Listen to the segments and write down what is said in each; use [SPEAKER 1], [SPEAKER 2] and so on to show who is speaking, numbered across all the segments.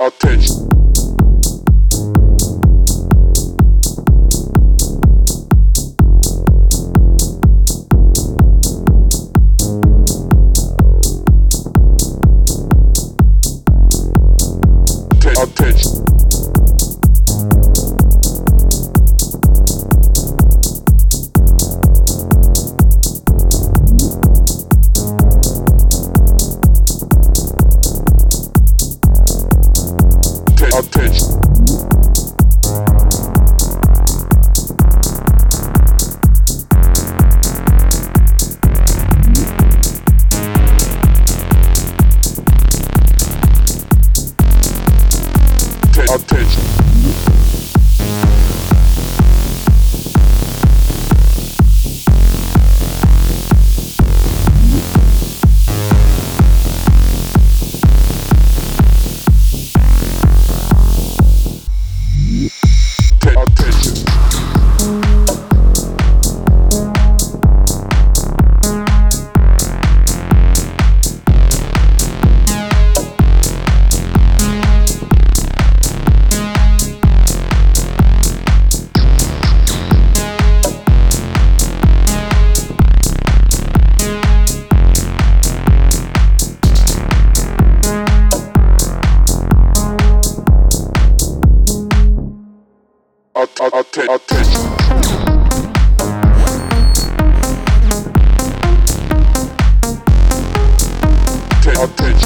[SPEAKER 1] attention. attention. Attention.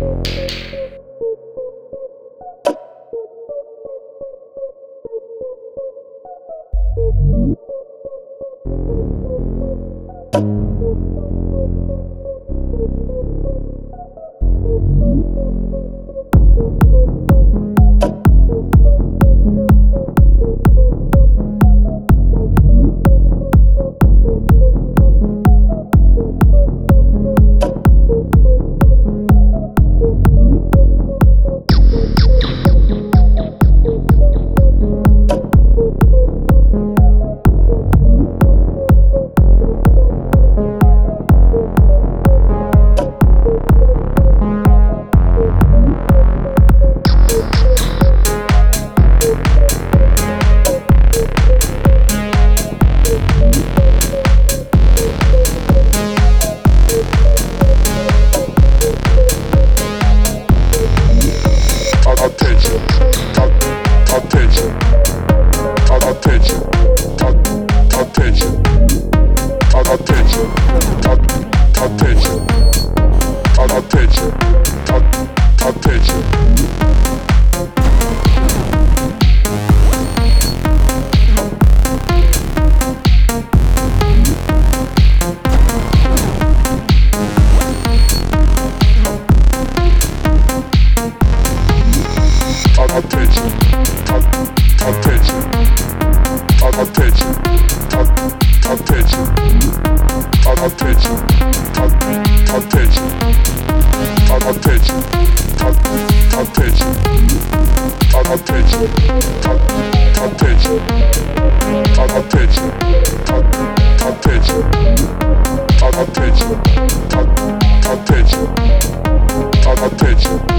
[SPEAKER 1] Thank you. attention